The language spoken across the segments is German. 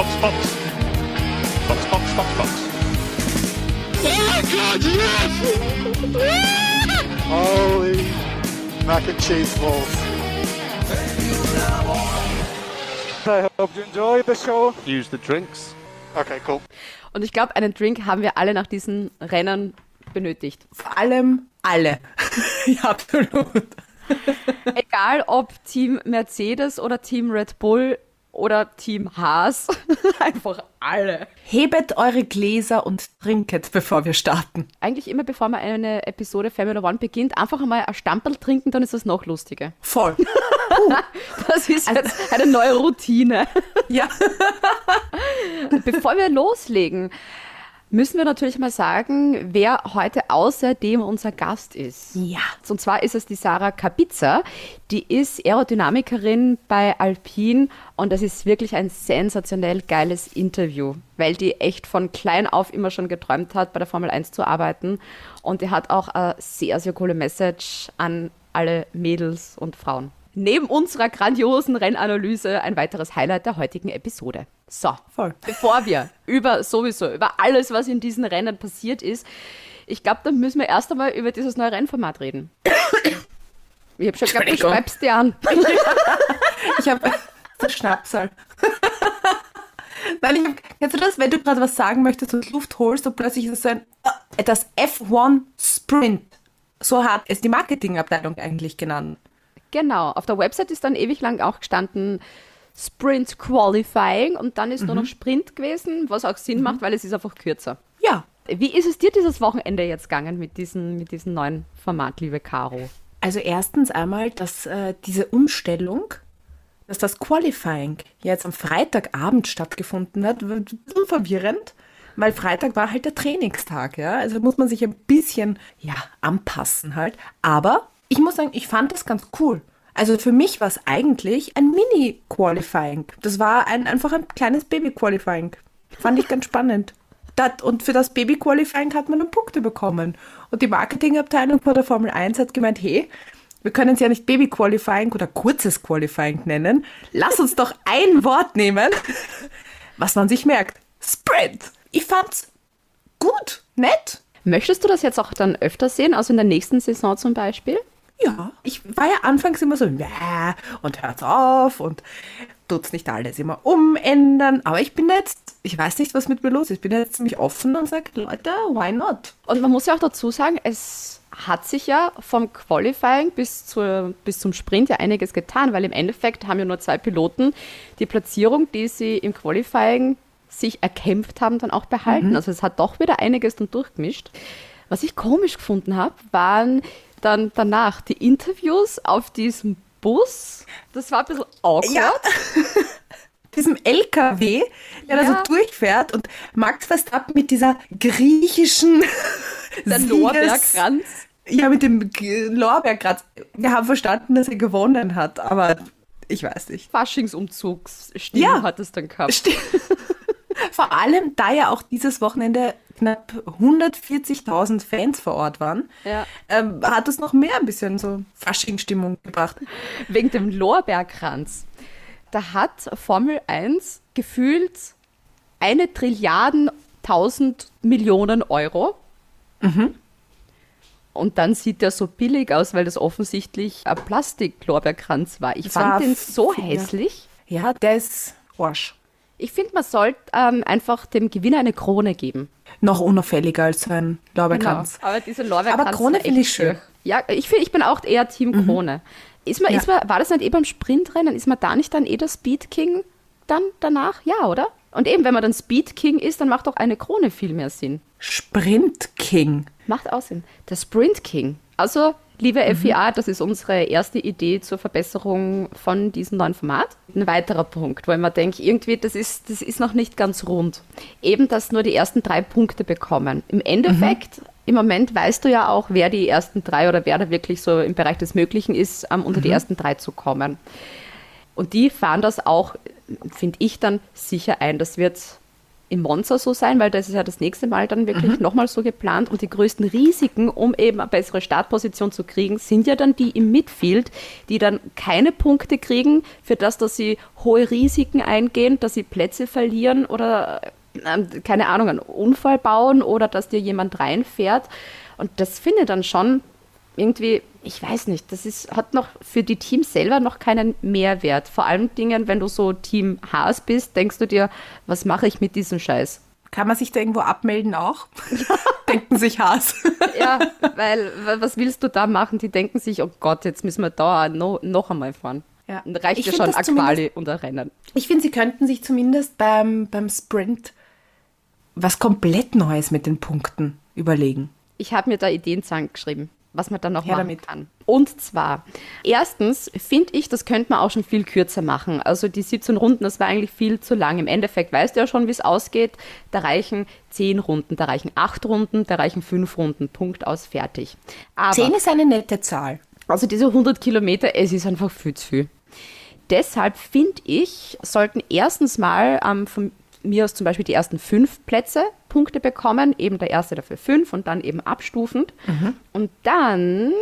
Box, Box. Box, Box, Box, Box. Oh God, yes! Holy mac and cheese balls. I hope you enjoy the show. Use the drinks. Okay, cool. Und ich glaube, einen Drink haben wir alle nach diesen Rennen benötigt. Vor allem alle. ja, absolut. Egal ob Team Mercedes oder Team Red Bull oder Team Haas. Einfach alle. Hebet eure Gläser und trinket, bevor wir starten. Eigentlich immer, bevor man eine Episode Formula One beginnt, einfach einmal ein Stamperl trinken, dann ist das noch lustiger. Voll. Das ist jetzt eine neue Routine. Ja. Bevor wir loslegen, müssen wir natürlich mal sagen, wer heute außerdem unser Gast ist. Ja. Und zwar ist es die Sarah Kapitza. Die ist Aerodynamikerin bei Alpine und das ist wirklich ein sensationell geiles Interview, weil die echt von klein auf immer schon geträumt hat, bei der Formel 1 zu arbeiten. Und die hat auch eine sehr, sehr coole Message an alle Mädels und Frauen. Neben unserer grandiosen Rennanalyse ein weiteres Highlight der heutigen Episode. So, Voll. bevor wir über sowieso, über alles, was in diesen Rennen passiert ist, ich glaube, dann müssen wir erst einmal über dieses neue Rennformat reden. Ich habe schon gedacht, du schreibst dir an. Ich habe das Schnapsal. Nein, ich hab, kennst du das, wenn du gerade was sagen möchtest und Luft holst und plötzlich ist es so ein äh, das F1 Sprint. So hat es die Marketingabteilung eigentlich genannt. Genau, auf der Website ist dann ewig lang auch gestanden Sprint Qualifying und dann ist nur noch Sprint gewesen, was auch Sinn macht, weil es ist einfach kürzer. Ja. Wie ist es dir dieses Wochenende jetzt gegangen mit diesem mit diesem neuen Format, liebe Caro? Also erstens einmal, dass äh, diese Umstellung, dass das Qualifying jetzt am Freitagabend stattgefunden hat, war ein bisschen verwirrend, weil Freitag war halt der Trainingstag, ja. Also muss man sich ein bisschen, ja, anpassen halt. Aber ich muss sagen, ich fand das ganz cool. Also für mich war es eigentlich ein Mini-Qualifying. Das war ein, einfach ein kleines Baby-Qualifying. Fand ich ganz spannend. Das, und für das Baby-Qualifying hat man dann Punkte bekommen. Und die Marketingabteilung von der Formel 1 hat gemeint, hey, wir können es ja nicht Baby-Qualifying oder kurzes Qualifying nennen. Lass uns doch ein Wort nehmen, was man sich merkt. Sprint. Ich fand's gut, nett. Möchtest du das jetzt auch dann öfter sehen, also in der nächsten Saison zum Beispiel? Ja, ich war ja anfangs immer so, ja, und hört's auf und tut's nicht alles immer umändern. Aber ich bin jetzt, ich weiß nicht, was mit mir los ist. Ich bin jetzt ziemlich offen und sage, Leute, why not? Und man muss ja auch dazu sagen, es hat sich ja vom Qualifying bis, zur, bis zum Sprint ja einiges getan, weil im Endeffekt haben ja nur zwei Piloten die Platzierung, die sie im Qualifying sich erkämpft haben, dann auch behalten. Also es hat doch wieder einiges dann durchgemischt. Was ich komisch gefunden habe, waren dann danach die Interviews auf diesem Bus. Das war ein bisschen awkward. Ja. Diesem LKW, der da Ja. so durchfährt und Max Verstappen mit dieser griechischen Der Lorbeerkranz. Ja, mit dem Lorbeerkranz. Wir haben verstanden, dass er gewonnen hat, aber ich weiß nicht. Faschingsumzugsstil Ja. hat es dann gehabt. Sti- Vor allem, da ja auch dieses Wochenende knapp 140.000 Fans vor Ort waren, Ja. ähm, hat es noch mehr ein bisschen so Fasching-Stimmung gebracht. wegen dem Lorbeerkranz. Da hat Formel 1 gefühlt eine Trilliarden tausend Millionen Euro. Und dann sieht der so billig aus, weil das offensichtlich ein Plastik-Lorbeerkranz war. Ich Das fand war den so hässlich. Ja, der ist Arsch. Ich finde, man sollte ähm, einfach dem Gewinner eine Krone geben. Noch unauffälliger als ein Lorbeerkranz. Genau. Aber diese Lorbeerkranz Aber Krone finde ich schön. Ja, ich, find, ich bin auch eher Team Krone. Ist man, Ja. ist man, war das nicht eh beim Sprintrennen? Ist man da nicht dann eh der Speed King dann danach? Ja, oder? Und eben, wenn man dann Speed King ist, dann macht auch eine Krone viel mehr Sinn. Sprint King. Macht auch Sinn. Der Sprint King. Also, liebe FIA, das ist unsere erste Idee zur Verbesserung von diesem neuen Format. Ein weiterer Punkt, wo ich mir denke, irgendwie, das ist, das ist noch nicht ganz rund. Eben, dass nur die ersten drei Punkte bekommen. Im Endeffekt, im Moment weißt du ja auch, wer die ersten drei oder wer da wirklich so im Bereich des Möglichen ist, ähm, unter die ersten drei zu kommen. Und die fahren das auch, finde ich dann sicher ein. Das wird im Monza so sein, weil das ist ja das nächste Mal dann wirklich nochmal so geplant. Und die größten Risiken, um eben eine bessere Startposition zu kriegen, sind ja dann die im Midfield, die dann keine Punkte kriegen für das, dass sie hohe Risiken eingehen, dass sie Plätze verlieren oder ähm, keine Ahnung, einen Unfall bauen oder dass dir jemand reinfährt. Und das finde ich dann schon irgendwie, ich weiß nicht, das ist, hat noch für die Teams selber noch keinen Mehrwert. Vor allen Dingen, wenn du so Team Haas bist, denkst du dir, was mache ich mit diesem Scheiß? Kann man sich da irgendwo abmelden auch? Denken sich Haas. Ja, weil wa- was willst du da machen? Die denken sich, oh Gott, jetzt müssen wir da no, noch einmal fahren. Ja. Dann reicht Ich ja schon Aquali und ein Rennen. Ich finde, sie könnten sich zumindest beim, beim Sprint was komplett Neues mit den Punkten überlegen. Ich habe mir da Ideen zusammengeschrieben, was man dann noch Her machen damit. kann. Und zwar, erstens finde ich, das könnte man auch schon viel kürzer machen. Also die 17 Runden, das war eigentlich viel zu lang. Im Endeffekt weißt du ja schon, wie es ausgeht. Da reichen 10 Runden, da reichen 8 Runden, da reichen 5 Runden. Punkt aus, fertig. Aber, Zehn ist eine nette Zahl. also diese 100 Kilometer, es ist einfach viel zu viel. Deshalb finde ich, sollten erstens mal ähm, von mir aus zum Beispiel die ersten fünf Plätze Punkte bekommen, eben der erste dafür fünf und dann eben abstufend. Und dann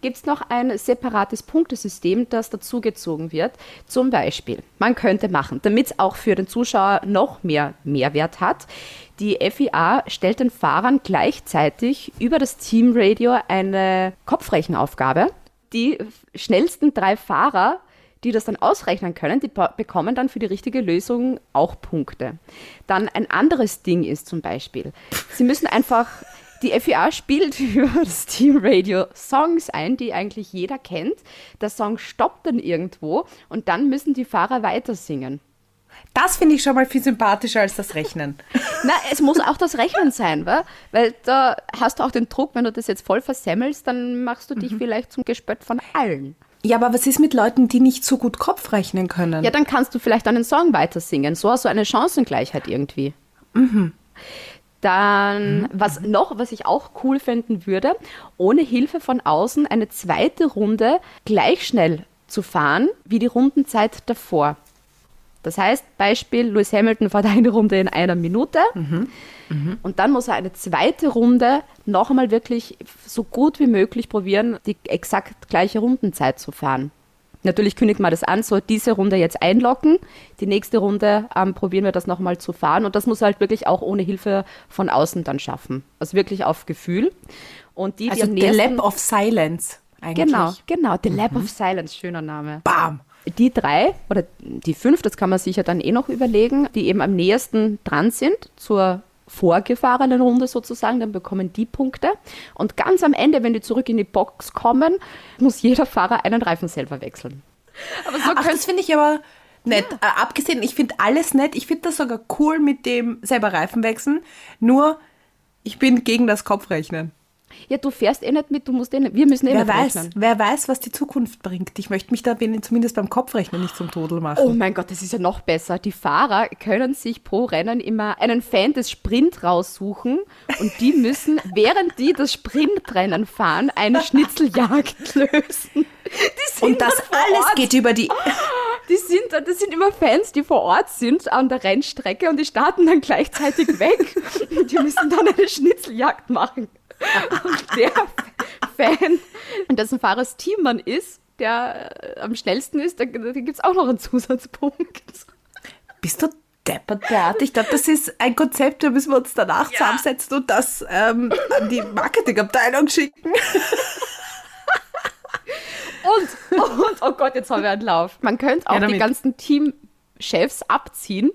gibt es noch ein separates Punktesystem, das dazugezogen wird. Zum Beispiel, man könnte machen, damit es auch für den Zuschauer noch mehr Mehrwert hat, die FIA stellt den Fahrern gleichzeitig über das Teamradio eine Kopfrechenaufgabe. Die schnellsten drei Fahrer die das dann ausrechnen können, die be- bekommen dann für die richtige Lösung auch Punkte. Dann ein anderes Ding ist zum Beispiel, sie müssen einfach, die FIA spielt über das Teamradio Songs ein, die eigentlich jeder kennt. Der Song stoppt dann irgendwo und dann müssen die Fahrer weiter singen. Das finde ich schon mal viel sympathischer als das Rechnen. Na, es muss auch das Rechnen sein, wa? weil da hast du auch den Druck, wenn du das jetzt voll versemmelst, dann machst du dich vielleicht zum Gespött von allen. Ja, aber was ist mit Leuten, die nicht so gut Kopf rechnen können? Ja, dann kannst du vielleicht einen Song weiter singen. So hast du eine Chancengleichheit irgendwie. Dann, was noch, was ich auch cool finden würde, ohne Hilfe von außen eine zweite Runde gleich schnell zu fahren wie die Rundenzeit davor. Das heißt, Beispiel, Lewis Hamilton fährt eine Runde in einer Minute und dann muss er eine zweite Runde noch einmal wirklich so gut wie möglich probieren, die exakt gleiche Rundenzeit zu fahren. Natürlich kündigt man das an, so diese Runde jetzt einlocken, die nächste Runde ähm, probieren wir das nochmal zu fahren und das muss er halt wirklich auch ohne Hilfe von außen dann schaffen. Also wirklich auf Gefühl. Und die, die also am The Lab of Silence eigentlich. Genau, genau, The Lab of Silence, schöner Name. Bam. Die drei oder die fünf, das kann man sich ja dann eh noch überlegen, die eben am nächsten dran sind zur vorgefahrenen Runde sozusagen, dann bekommen die Punkte. Und ganz am Ende, wenn die zurück in die Box kommen, muss jeder Fahrer einen Reifen selber wechseln. Aber so Ach, das finde ich aber nett. Äh, abgesehen, ich finde alles nett. Ich finde das sogar cool mit dem selber Reifen wechseln. Nur, ich bin gegen das Kopfrechnen. Ja, du fährst eh nicht mit, du musst eh nicht, wir müssen eh Wer weiß, rechnen. wer weiß, was die Zukunft bringt. Ich möchte mich da zumindest beim Kopfrechnen nicht zum Todel machen. Oh mein Gott, das ist ja noch besser. Die Fahrer können sich pro Rennen immer einen Fan des Sprint raussuchen und die müssen, während die das Sprintrennen fahren, eine Schnitzeljagd lösen. Die sind Und das alles Ort. geht über die. Die sind, das sind immer Fans, die vor Ort sind an der Rennstrecke und die starten dann gleichzeitig weg. Die müssen dann eine Schnitzeljagd machen. Und der Fan, und dessen Fahrers Team man ist, der äh, am schnellsten ist, da, da gibt es auch noch einen Zusatzpunkt. Bist du deppert, Beate? Ich glaube, das ist ein Konzept, da müssen wir uns danach zusammensetzen und das ähm, an die Marketingabteilung schicken. Und, und, oh Gott, jetzt haben wir einen Lauf. Man könnte auch Ja, die ganzen Teamchefs abziehen.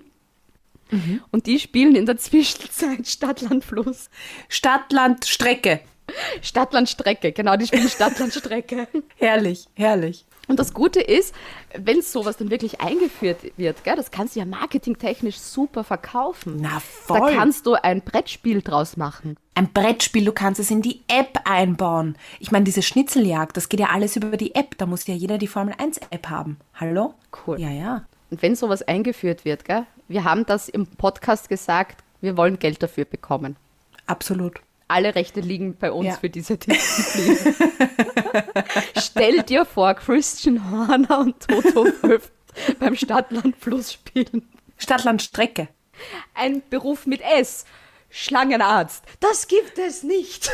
Und die spielen in der Zwischenzeit Stadtland Fluss. Stadt, Land, Strecke. Stadtland Strecke, genau, die spielen Stadtland Strecke. Herrlich, herrlich. Und das Gute ist, wenn sowas dann wirklich eingeführt wird, gell, das kannst du ja marketingtechnisch super verkaufen. Na Da voll. kannst du ein Brettspiel draus machen. Ein Brettspiel, du kannst es in die App einbauen. Ich meine, diese Schnitzeljagd, das geht ja alles über die App. Da muss ja jeder die Formel 1 App haben. Hallo? Cool. Ja, ja. Und wenn sowas eingeführt wird, gell, wir haben das im Podcast gesagt, wir wollen Geld dafür bekommen. Absolut. Alle Rechte liegen bei uns Ja. für diese Disziplin. Stell dir vor, Christian Horner und Toto Wolf beim Stadtland Fluss spielen. Stadt, Land, Strecke. Ein Beruf mit S. Schlangenarzt. Das gibt es nicht.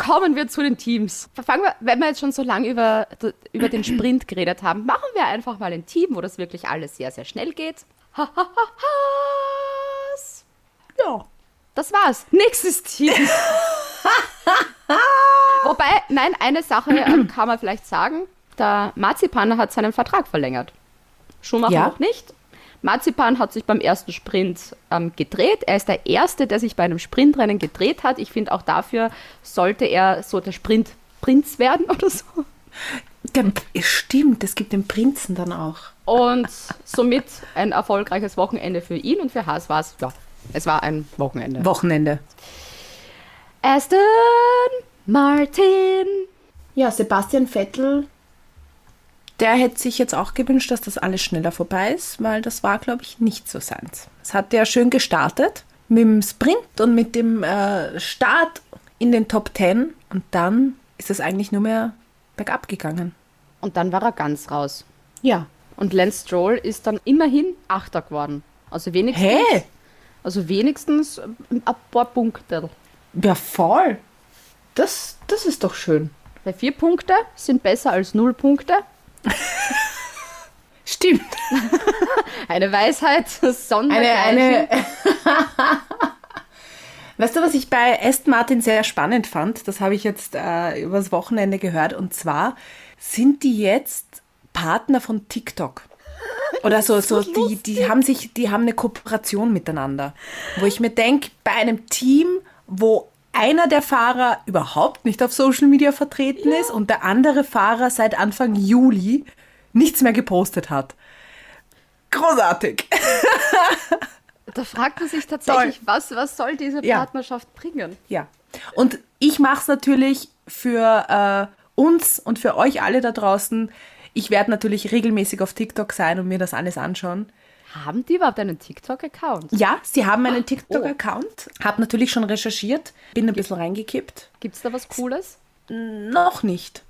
Kommen wir zu den Teams. Fangen wir, wenn wir jetzt schon so lange über, über den Sprint geredet haben, machen wir einfach mal ein Team, wo das wirklich alles sehr, sehr schnell geht. Ha, ha, ha, Haas. Ja, das war's. Nächstes Team. Wobei, nein, eine Sache ähm, kann man vielleicht sagen. Der Marzipan hat seinen Vertrag verlängert. Schumacher Ja. noch nicht. Marzipan hat sich beim ersten Sprint ähm, gedreht. Er ist der Erste, der sich bei einem Sprintrennen gedreht hat. Ich finde, auch dafür sollte er so der Sprintprinz werden oder so. Der, stimmt, es gibt den Prinzen dann auch. Und somit ein erfolgreiches Wochenende für ihn und für Haas war es, ja, es war ein Wochenende. Wochenende. Aston Martin. Ja, Sebastian Vettel, der hätte sich jetzt auch gewünscht, dass das alles schneller vorbei ist, weil das war, glaube ich, nicht so seins. Es hat ja schön gestartet mit dem Sprint und mit dem äh, Start in den Top 10 und dann ist es eigentlich nur mehr bergab gegangen. Und dann war er ganz raus. Ja. Und Lance Stroll ist dann immerhin Achter geworden. Also wenigstens, Hä? also wenigstens ein paar Punkte. Ja, voll. Das, das ist doch schön. Weil vier Punkte sind besser als null Punkte. Stimmt. Eine Weisheit, Eine, Sondergleichen. eine weißt du, was ich bei Aston Martin sehr spannend fand? Das habe ich jetzt äh, übers Wochenende gehört. Und zwar sind die jetzt Partner von TikTok. Oder so, so die, die haben sich, die haben eine Kooperation miteinander. Wo ich mir denke, bei einem Team, wo einer der Fahrer überhaupt nicht auf Social Media vertreten ist und der andere Fahrer seit Anfang Juli nichts mehr gepostet hat. Großartig. Da fragt man sich tatsächlich, was, was soll diese Ja. Partnerschaft bringen? Ja. Und ich mache es natürlich für äh, uns und für euch alle da draußen. Ich werde natürlich regelmäßig auf TikTok sein und mir das alles anschauen. Haben die überhaupt einen TikTok-Account? Ja, sie haben einen TikTok-Account. Habe natürlich schon recherchiert, bin ein bisschen reingekippt. Gibt es da was Cooles? Noch nicht.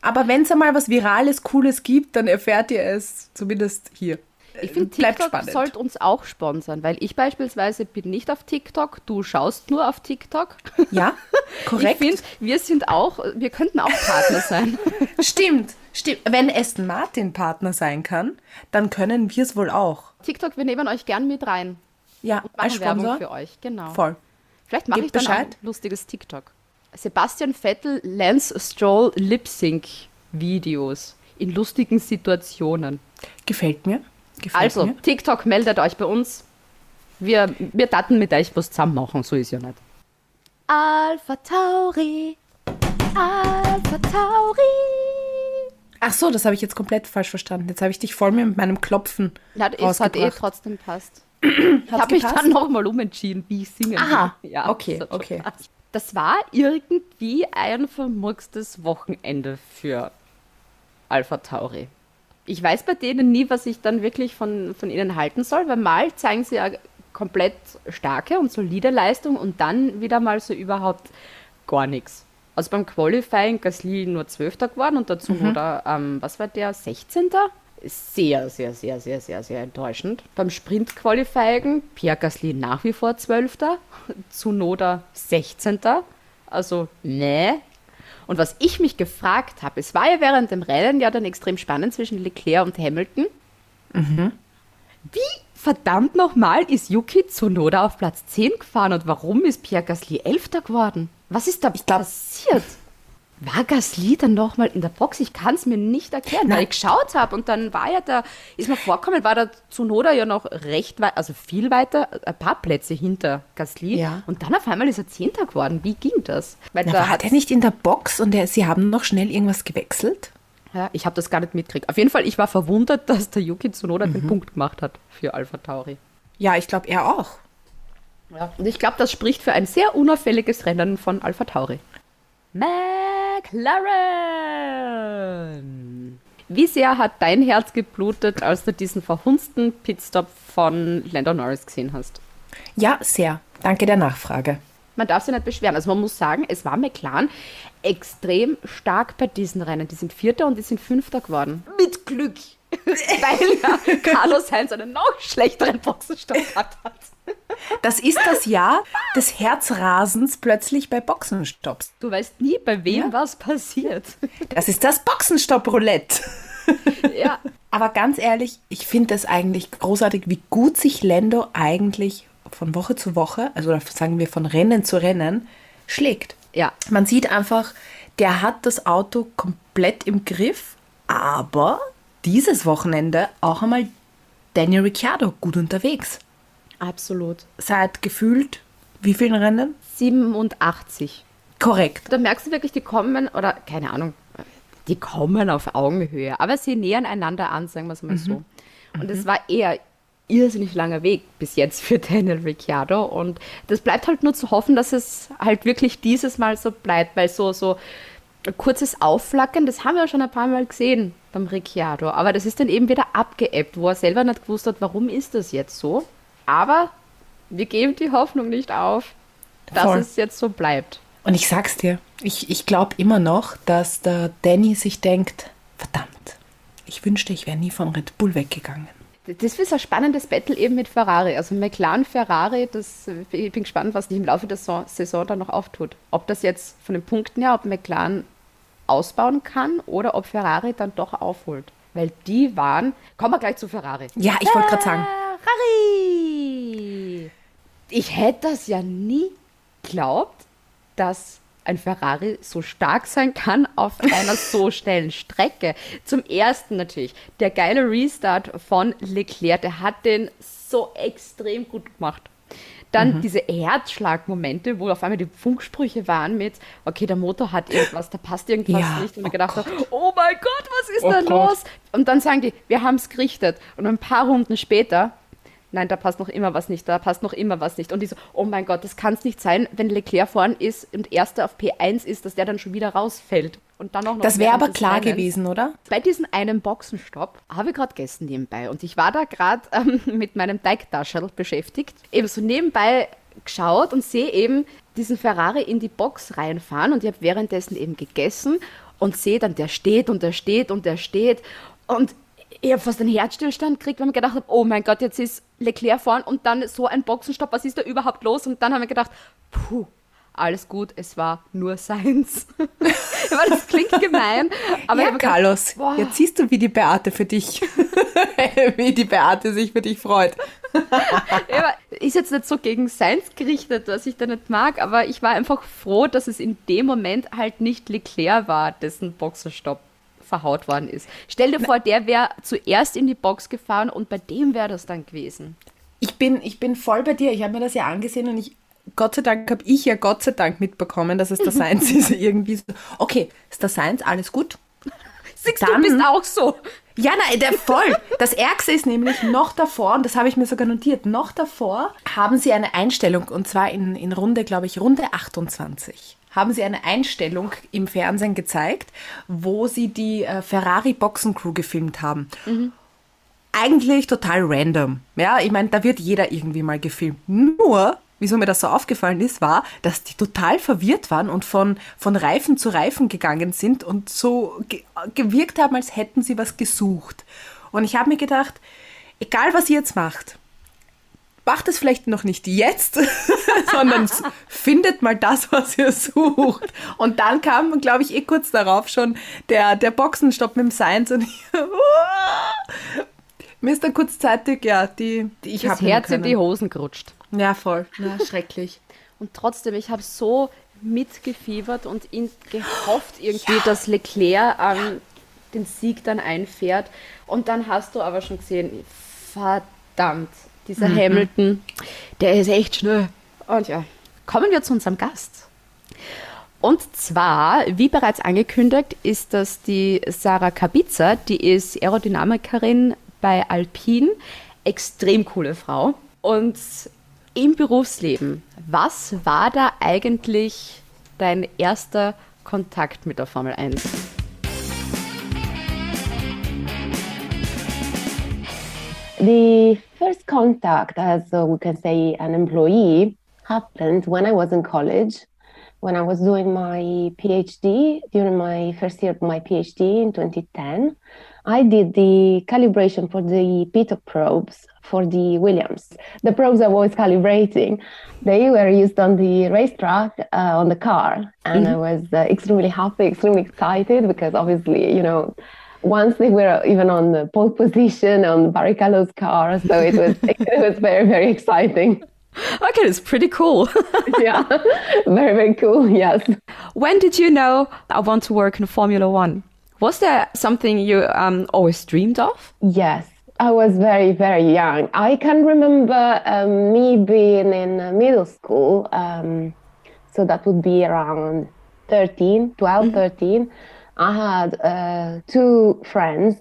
Aber wenn es einmal was Virales, Cooles gibt, dann erfährt ihr es zumindest hier. Ich finde, Bleibt TikTok sollte uns auch sponsern, weil ich beispielsweise bin nicht auf TikTok, du schaust nur auf TikTok. Ja, korrekt. Ich finde, wir sind auch, wir könnten auch Partner sein. Stimmt, stimmt. Wenn Aston Martin Partner sein kann, dann können wir es wohl auch. TikTok, wir nehmen euch gern mit rein. Ja, als Machen Werbung Sponsor. für euch, genau. Voll. Vielleicht mache Gebt ich dann Bescheid. ein lustiges TikTok. Sebastian Vettel, Lance Stroll Lip-Sync-Videos in lustigen Situationen. Gefällt mir. Gefällt Also, mir. TikTok meldet euch bei uns. Wir, wir taten mit euch was zusammen machen, so ist ja nicht. Alpha Tauri, Alpha Tauri. Ach so, das habe ich jetzt komplett falsch verstanden. Jetzt habe ich dich voll mit meinem Klopfen Na, es hat eh trotzdem passt. Ich habe mich dann nochmal umentschieden, wie ich singen Aha. Ja, okay, okay. Das war irgendwie ein vermurkstes Wochenende für Alpha Tauri. Ich weiß bei denen nie, was ich dann wirklich von, von ihnen halten soll, weil mal zeigen sie ja komplett starke und solide Leistung und dann wieder mal so überhaupt gar nichts. Also beim Qualifying Gasly nur 12. geworden und dazu oder, ähm, was war der, 16. Sehr, sehr, sehr, sehr, sehr, sehr enttäuschend. Beim Sprint-Qualifying Pierre Gasly nach wie vor 12. Zunoda 16. Also, nee. Und was ich mich gefragt habe, es war ja während dem Rennen ja dann extrem spannend zwischen Leclerc und Hamilton. Wie verdammt nochmal ist Yuki Tsunoda auf Platz 10 gefahren und warum ist Pierre Gasly 11. geworden? Was ist da glaub- passiert? War Gasly dann nochmal in der Box? Ich kann es mir nicht erklären, weil Nein. ich geschaut habe und dann war ja da, ist mir vorgekommen, war der Tsunoda ja noch recht weit, also viel weiter, ein paar Plätze hinter Gasly. Ja. Und dann auf einmal ist er Zehnter geworden. Wie ging das? Weil Na, da war hat der nicht in der Box und der, sie haben noch schnell irgendwas gewechselt? Ja, ich habe das gar nicht mitgekriegt. Auf jeden Fall, ich war verwundert, dass der Yuki Tsunoda Mhm. den Punkt gemacht hat für Alpha Tauri. Ja, ich glaube, er auch. Ja. Und ich glaube, das spricht für ein sehr unauffälliges Rennen von Alpha Tauri. McLaren! Wie sehr hat dein Herz geblutet, als du diesen verhunzten Pitstop von Lando Norris gesehen hast? Ja, sehr. Danke der Nachfrage. Man darf sich nicht beschweren. Also man muss sagen, es war McLaren extrem stark bei diesen Rennen. Die sind Vierter und die sind Fünfter geworden. Mit Glück. weil ja Carlos Sainz einen noch schlechteren Boxenstopp gehabt hat. Das ist das Jahr des Herzrasens plötzlich bei Boxenstopps. Du weißt nie, bei wem was passiert. Das ist das Boxenstopp-Roulette. Ja, Aber ganz ehrlich, ich finde es eigentlich großartig, wie gut sich Lando eigentlich von Woche zu Woche, also sagen wir von Rennen zu Rennen, schlägt. ja. Man sieht einfach, der hat das Auto komplett im Griff, aber dieses Wochenende auch einmal Daniel Ricciardo gut unterwegs. Absolut. Seit gefühlt wie vielen Rennen? 87. Korrekt. Da merkst du wirklich, die kommen, oder keine Ahnung, die kommen auf Augenhöhe, aber sie nähern einander an, sagen wir es mal so. Und es war eher irrsinnig langer Weg bis jetzt für Daniel Ricciardo und das bleibt halt nur zu hoffen, dass es halt wirklich dieses Mal so bleibt, weil so, so ein kurzes Aufflackern, das haben wir ja schon ein paar Mal gesehen beim Ricciardo, aber das ist dann eben wieder abgeebbt, wo er selber nicht gewusst hat, warum ist das jetzt so. Aber wir geben die Hoffnung nicht auf, dass Voll. es jetzt so bleibt. Und ich sag's dir, ich, ich glaube immer noch, dass der Danny sich denkt, verdammt, ich wünschte, ich wäre nie von Red Bull weggegangen. Das ist ein spannendes Battle eben mit Ferrari. Also McLaren, Ferrari, das, ich bin gespannt, was sich im Laufe der Saison, dann noch auftut. Ob das jetzt von den Punkten her, ob McLaren ausbauen kann oder ob Ferrari dann doch aufholt. Weil die waren, kommen wir gleich zu Ferrari. Ja, ich wollte gerade sagen, Ferrari! Ich hätte das ja nie geglaubt, dass ein Ferrari so stark sein kann auf einer so schnellen Strecke. Zum ersten natürlich, der geile Restart von Leclerc, der hat den so extrem gut gemacht. Dann diese Herzschlagmomente, wo auf einmal die Funksprüche waren mit, okay, der Motor hat irgendwas, da passt irgendwas Ja, nicht. Und oh ich gedacht habe, oh mein Gott, was ist Oh da Gott. los? Und dann sagen die, wir haben es gerichtet. Und ein paar Runden später, nein, da passt noch immer was nicht, da passt noch immer was nicht. Und die so, oh mein Gott, das kann es nicht sein, wenn Leclerc vorn ist und erster auf P1 ist, dass der dann schon wieder rausfällt. Und dann auch noch das wäre aber klar Rennens. gewesen, oder? Bei diesem einen Boxenstopp habe ich gerade gegessen nebenbei und ich war da gerade ähm, mit meinem Teigtaschel beschäftigt, eben so nebenbei geschaut und sehe eben diesen Ferrari in die Box reinfahren und ich habe währenddessen eben gegessen und sehe dann, der steht und der steht und der steht und ich habe fast einen Herzstillstand gekriegt, weil ich gedacht habe, oh mein Gott, jetzt ist Leclerc vorn und dann so ein Boxenstopp, was ist da überhaupt los? Und dann haben wir gedacht, puh, alles gut, es war nur Seins. Weil das klingt gemein, aber ja, gedacht, Carlos, boah. jetzt siehst du, wie die Beate für dich, wie die Beate sich für dich freut. Ja, aber ist jetzt nicht so gegen Seins gerichtet, was ich da nicht mag, aber ich war einfach froh, dass es in dem Moment halt nicht Leclerc war, dessen Boxerstopp verhaut worden ist. Stell dir vor, der wäre zuerst in die Box gefahren und bei dem wäre das dann gewesen. Ich bin, ich bin voll bei dir. Ich habe mir das ja angesehen und ich, Gott sei Dank, habe ich ja Gott sei Dank mitbekommen, dass es der Science ist. Irgendwie so, okay, ist der Science, alles gut? Siehst Dann- du, bist auch so. Ja, nein, der voll. Das Ärgste ist nämlich noch davor, und das habe ich mir sogar notiert, noch davor haben sie eine Einstellung, und zwar in, in Runde, glaube ich, Runde 28, haben sie eine Einstellung im Fernsehen gezeigt, wo sie die äh, Ferrari Boxencrew gefilmt haben. Eigentlich total random. Ja, ich meine, da wird jeder irgendwie mal gefilmt. Nur, wieso mir das so aufgefallen ist, war, dass die total verwirrt waren und von, von Reifen zu Reifen gegangen sind und so ge gewirkt haben, als hätten sie was gesucht. Und ich habe mir gedacht, egal was ihr jetzt macht, macht es vielleicht noch nicht jetzt, sondern findet mal das, was ihr sucht. Und dann kam, glaube ich, eh kurz darauf schon der, der Boxenstopp mit dem Science und ich, mir ist dann kurzzeitig, ja, die, die ich Das habe Herz in die Hosen gerutscht. Ja, voll. Ja, schrecklich. Und trotzdem, ich habe so mitgefiebert und in, gehofft irgendwie, dass Leclerc ähm, den Sieg dann einfährt. Und dann hast du aber schon gesehen, verdammt, dieser Hamilton, der ist echt schnell. Und ja, kommen wir zu unserem Gast. Und zwar, wie bereits angekündigt, ist das die Sarah Kabiza, die ist Aerodynamikerin bei Alpine, extrem coole Frau. Und im Berufsleben, was war da eigentlich dein erster Kontakt mit der Formel 1? The first contact, as uh, we can say, an employee, happened when I was in college, when I was doing my PhD, during my first year of my PhD in 2010. I did the calibration for the pitot probes for the Williams. The probes I was calibrating, they were used on the racetrack uh, on the car, and I was uh, extremely happy, extremely excited because obviously, you know, once they were even on the pole position on Barrichello's car, so it was it was very very exciting. Okay, it's pretty cool. yeah, very very cool. Yes. when did you know I want to work in Formula One? Was there something you um, always dreamed of? Yes, I was very, very young. I can remember um, me being in uh, middle school. Um, so that would be around 13, 12, 13. I had uh, two friends,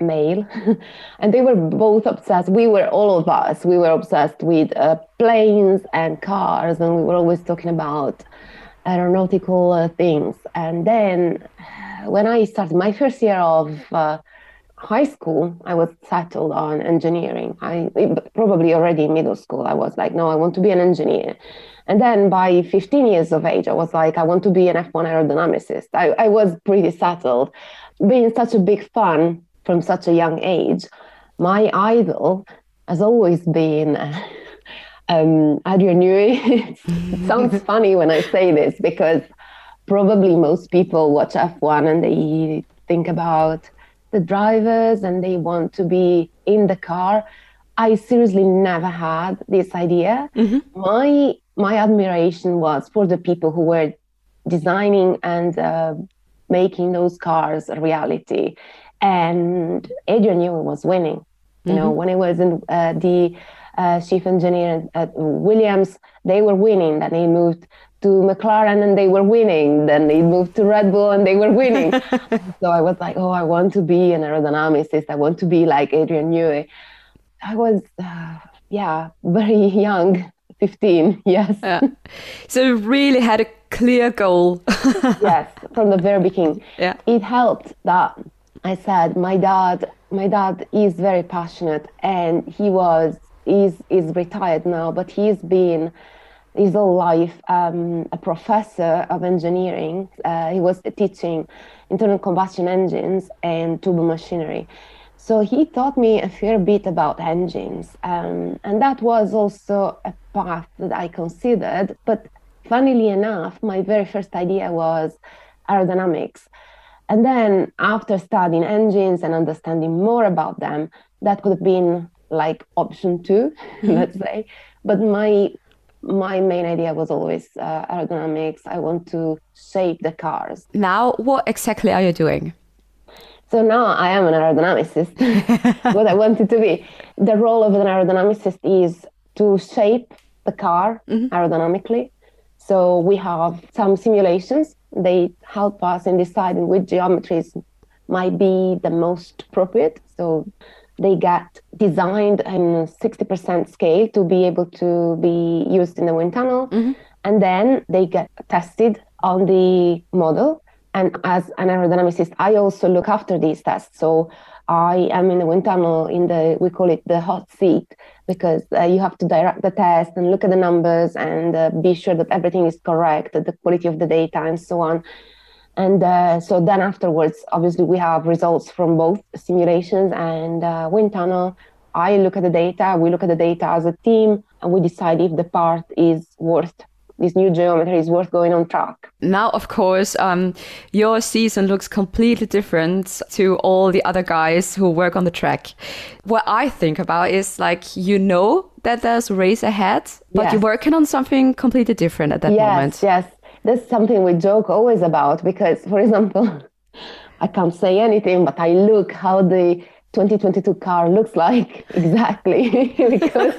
male, and they were both obsessed. We were, all of us, we were obsessed with uh, planes and cars, and we were always talking about aeronautical uh, things. And then when I started my first year of uh, high school, I was settled on engineering. I probably already in middle school, I was like, no, I want to be an engineer. And then by 15 years of age, I was like, I want to be an F1 aerodynamicist. I, I was pretty settled. Being such a big fan from such a young age, my idol has always been um, Adrian Newey. it sounds funny when I say this because probably most people watch F1 and they think about the drivers and they want to be in the car. I seriously never had this idea. My my admiration was for the people who were designing and uh, making those cars a reality. And Adrian Newey was winning. You know, when he was in uh, the uh, chief engineer at Williams, they were winning. Then he moved to McLaren and they were winning. Then he moved to Red Bull and they were winning. so I was like, oh, I want to be an aerodynamicist. I want to be like Adrian Newey. I was, uh, yeah, very young, 15, yes. Yeah. So really had a clear goal. yes, from the very beginning. Yeah. It helped that I said my dad my dad is very passionate and he was is is retired now, but he's been his whole life um, a professor of engineering. Uh, he was teaching internal combustion engines and turbo machinery. So he taught me a fair bit about engines, um, and that was also a path that I considered. But funnily enough, my very first idea was aerodynamics. And then after studying engines and understanding more about them, that could have been like option 2 let's say. But my my main idea was always uh, aerodynamics. I want to shape the cars. now, what exactly are you doing? So now I am an aerodynamicist, what I wanted to be. The role of an aerodynamicist is to shape the car aerodynamically. So we have some simulations. They help us in deciding which geometries might be the most appropriate. So they get designed in 60% scale to be able to be used in the wind tunnel. And then they get tested on the model. And as an aerodynamicist, I also look after these tests. So I am in the wind tunnel in the, we call it the hot seat, because uh, you have to direct the test and look at the numbers and uh, be sure that everything is correct, the quality of the data, and so on. And uh, so then afterwards, obviously, we have results from both simulations and uh, wind tunnel. I look at the data, we look at the data as a team, and we decide if the part is worth this new geometry is worth going on track. Now, of course, um, your season looks completely different to all the other guys who work on the track. What I think about is like you know that there's a race ahead, but Yes. you're working on something completely different at that yes, moment. yes. That's something we joke always about because, for example, I can't say anything, but I look how the 2022 car looks like exactly because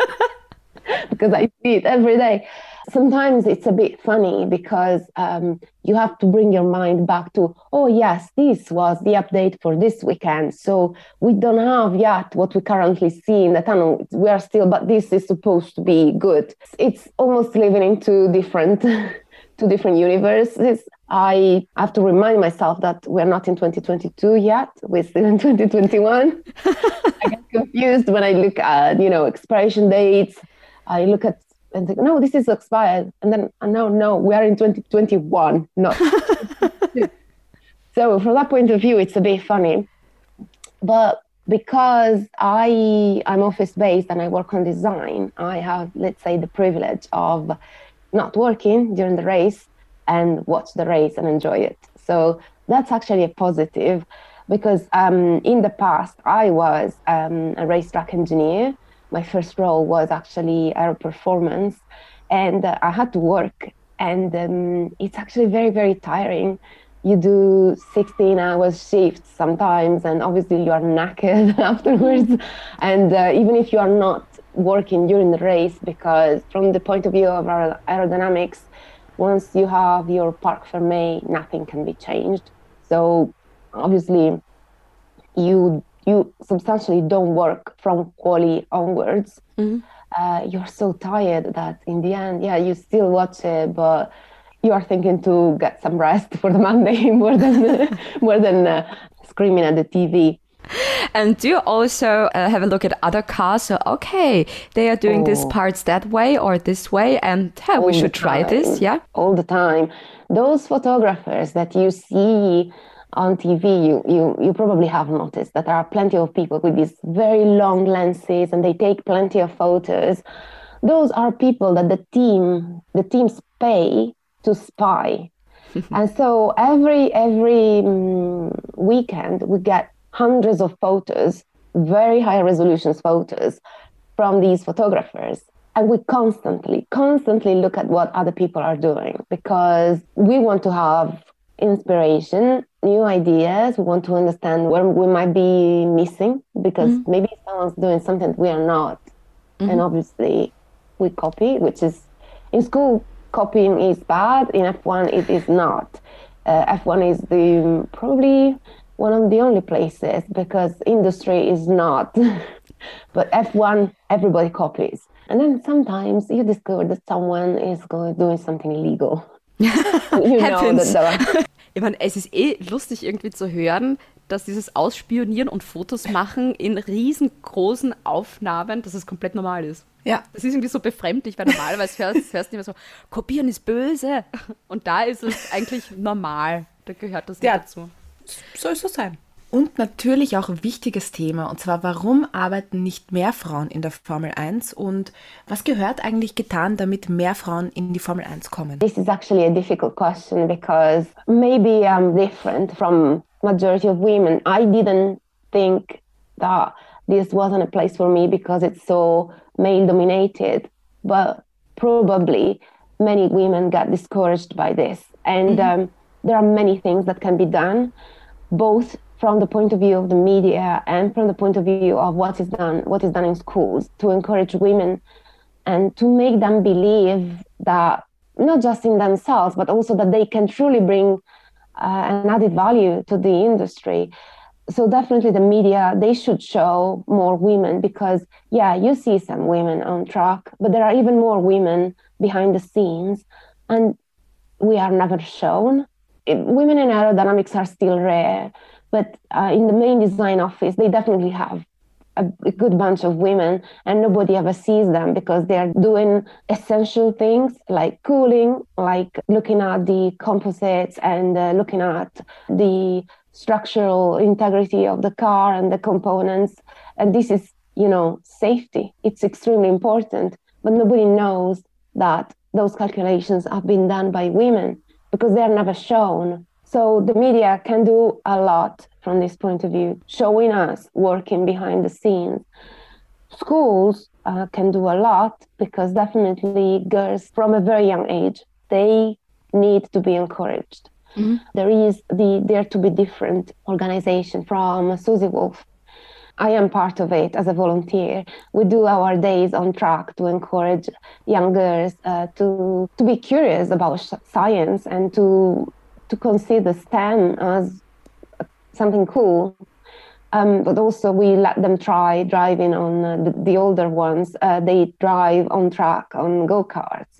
because I see it every day. Sometimes it's a bit funny because um, you have to bring your mind back to, oh, yes, this was the update for this weekend. So we don't have yet what we currently see in the tunnel. We are still, but this is supposed to be good. It's almost living in two different, two different universes. I have to remind myself that we're not in 2022 yet. We're still in 2021. I get confused when I look at, you know, expiration dates. I look at and think, no, this is expired. And then, uh, no, no, we are in 2021, not. so from that point of view, it's a bit funny. but because I I'm office based and I work on design, I have let's say the privilege of not working during the race and watch the race and enjoy it. So that's actually a positive because um, in the past I was um, a racetrack engineer. My first role was actually aero performance, and uh, I had to work, and um, it's actually very very tiring you do 16 hours shifts sometimes and obviously you are knackered afterwards and uh, even if you are not working during the race because from the point of view of our aerodynamics once you have your parc fermé nothing can be changed. So obviously you you substantially don't work from quali onwards. Uh, you're so tired that in the end yeah you still watch it but you are thinking to get some rest for the Monday more than more than uh, screaming at the TV. And do you also uh, have a look at other cars? So, okay, they are doing these Oh. parts that way or this way, and hey, we should try this. Yeah. all the time. Those photographers that you see on TV, you, you you probably have noticed that there are plenty of people with these very long lenses and they take plenty of photos. Those are people that the team the teams pay to spy. and so every every mm, weekend we get hundreds of photos, very high resolution photos from these photographers. And we constantly, constantly look at what other people are doing because we want to have inspiration, new ideas. We want to understand where we might be missing because maybe someone's doing something we are not. And obviously, we copy, which is in school, copying is bad. In F1, it is not. Uh, F1 is the probably one of the only places because industry is not. but F1, everybody copies. And then sometimes you discover that someone is going doing something illegal. you know that Happens. are Ich meine, es ist eh lustig irgendwie zu hören, dass dieses Ausspionieren und Fotos machen in riesengroßen Aufnahmen, dass es komplett normal ist. Ja. Das ist irgendwie so befremdlich, weil normalerweise hörst, hörst du immer so, kopieren ist böse. Und da ist es eigentlich normal. Da gehört das Ja. dazu. Soll so sein. Und natürlich auch ein wichtiges Thema, und zwar, warum arbeiten nicht mehr Frauen in der Formel 1 und was gehört eigentlich getan, damit mehr Frauen in die Formel 1 kommen? This is actually a difficult question because maybe I'm different from majority of women. I didn't think that this wasn't a place for me because it's so male dominated, but probably many women got discouraged by this. And um, there are many things that can be done, both from the point of view of the media and from the point of view of what is done, what is done in schools to encourage women and to make them believe that not just in themselves, but also that they can truly bring uh, an added value to the industry. So definitely the media they should show more women because yeah, you see some women on track, but there are even more women behind the scenes, and we are never shown. It- women in aerodynamics are still rare, but uh, in the main design office they definitely have a, a good bunch of women and nobody ever sees them because they're doing essential things like cooling like looking at the composites and uh, looking at the structural integrity of the car and the components. And this is you know safety. It's extremely important but nobody knows that those calculations have been done by women because they're never shown so the media can do a lot from this point of view, showing us working behind the scenes. Schools uh, can do a lot because definitely girls from a very young age they need to be encouraged. There is the Dare to Be Different organization from Susie Wolf. I am part of it as a volunteer. We do our days on track to encourage young girls uh, to to be curious about science and to to consider STEM as something cool. Um, but also, we let them try driving on uh, the, the older ones. Uh, they drive on track on go karts.